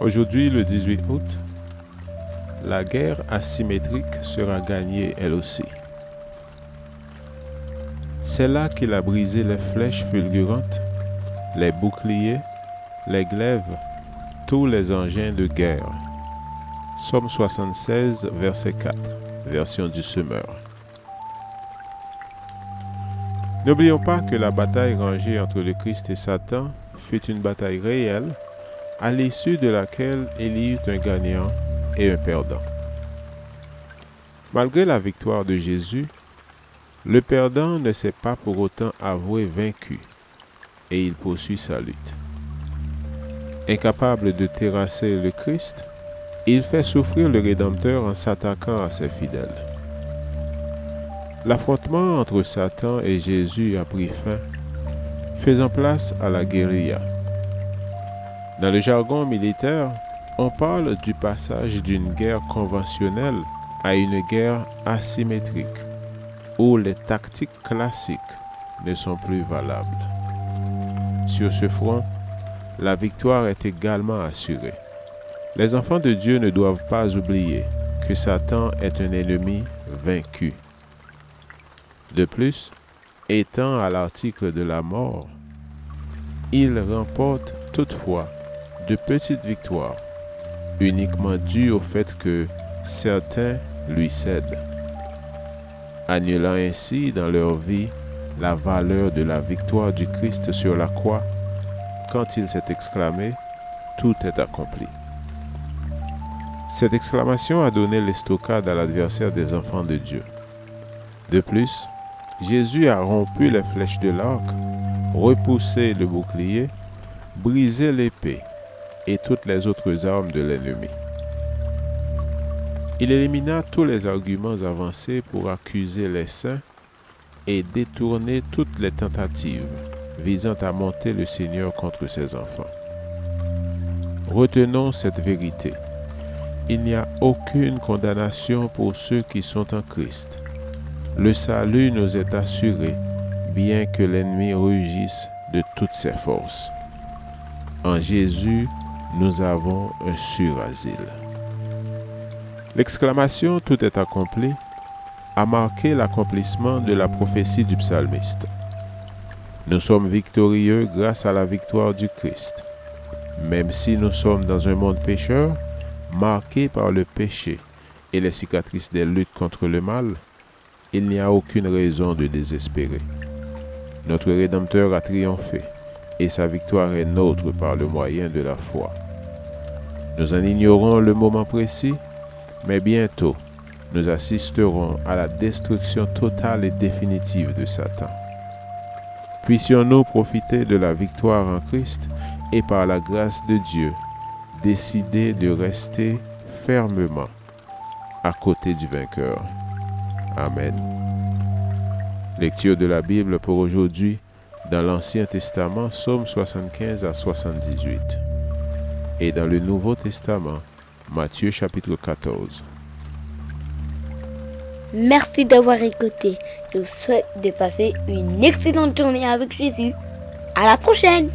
Aujourd'hui, le 18 août, la guerre asymétrique sera gagnée elle aussi. C'est là qu'il a brisé les flèches fulgurantes, les boucliers, les glaives, tous les engins de guerre. Somme 76, verset 4, version du semeur. N'oublions pas que la bataille rangée entre le Christ et Satan fut une bataille réelle à l'issue de laquelle il y eut un gagnant et un perdant. Malgré la victoire de Jésus, le perdant ne s'est pas pour autant avoué vaincu et il poursuit sa lutte. Incapable de terrasser le Christ, il fait souffrir le Rédempteur en s'attaquant à ses fidèles. L'affrontement entre Satan et Jésus a pris fin, faisant place à la guérilla. Dans le jargon militaire, on parle du passage d'une guerre conventionnelle à une guerre asymétrique, où les tactiques classiques ne sont plus valables. Sur ce front, la victoire est également assurée. Les enfants de Dieu ne doivent pas oublier que Satan est un ennemi vaincu. De plus, étant à l'article de la mort, il remporte toutefois de petites victoires, uniquement dues au fait que certains lui cèdent, annulant ainsi dans leur vie la valeur de la victoire du Christ sur la croix quand il s'est exclamé, Tout est accompli. Cette exclamation a donné l'estocade à l'adversaire des enfants de Dieu. De plus, Jésus a rompu les flèches de l'arc, repoussé le bouclier, brisé l'épée et toutes les autres armes de l'ennemi. Il élimina tous les arguments avancés pour accuser les saints et détourner toutes les tentatives visant à monter le Seigneur contre ses enfants. Retenons cette vérité. Il n'y a aucune condamnation pour ceux qui sont en Christ. Le salut nous est assuré, bien que l'ennemi rugisse de toutes ses forces. En Jésus, nous avons un sur-asile. L'exclamation Tout est accompli a marqué l'accomplissement de la prophétie du psalmiste. Nous sommes victorieux grâce à la victoire du Christ. Même si nous sommes dans un monde pécheur, marqué par le péché et les cicatrices des luttes contre le mal, il n'y a aucune raison de désespérer. Notre Rédempteur a triomphé et sa victoire est nôtre par le moyen de la foi. Nous en ignorons le moment précis, mais bientôt nous assisterons à la destruction totale et définitive de Satan. Puissions-nous profiter de la victoire en Christ et par la grâce de Dieu décider de rester fermement à côté du vainqueur. Amen. Lecture de la Bible pour aujourd'hui dans l'Ancien Testament, Psaume 75 à 78. Et dans le Nouveau Testament, Matthieu chapitre 14. Merci d'avoir écouté. Je vous souhaite de passer une excellente journée avec Jésus. À la prochaine!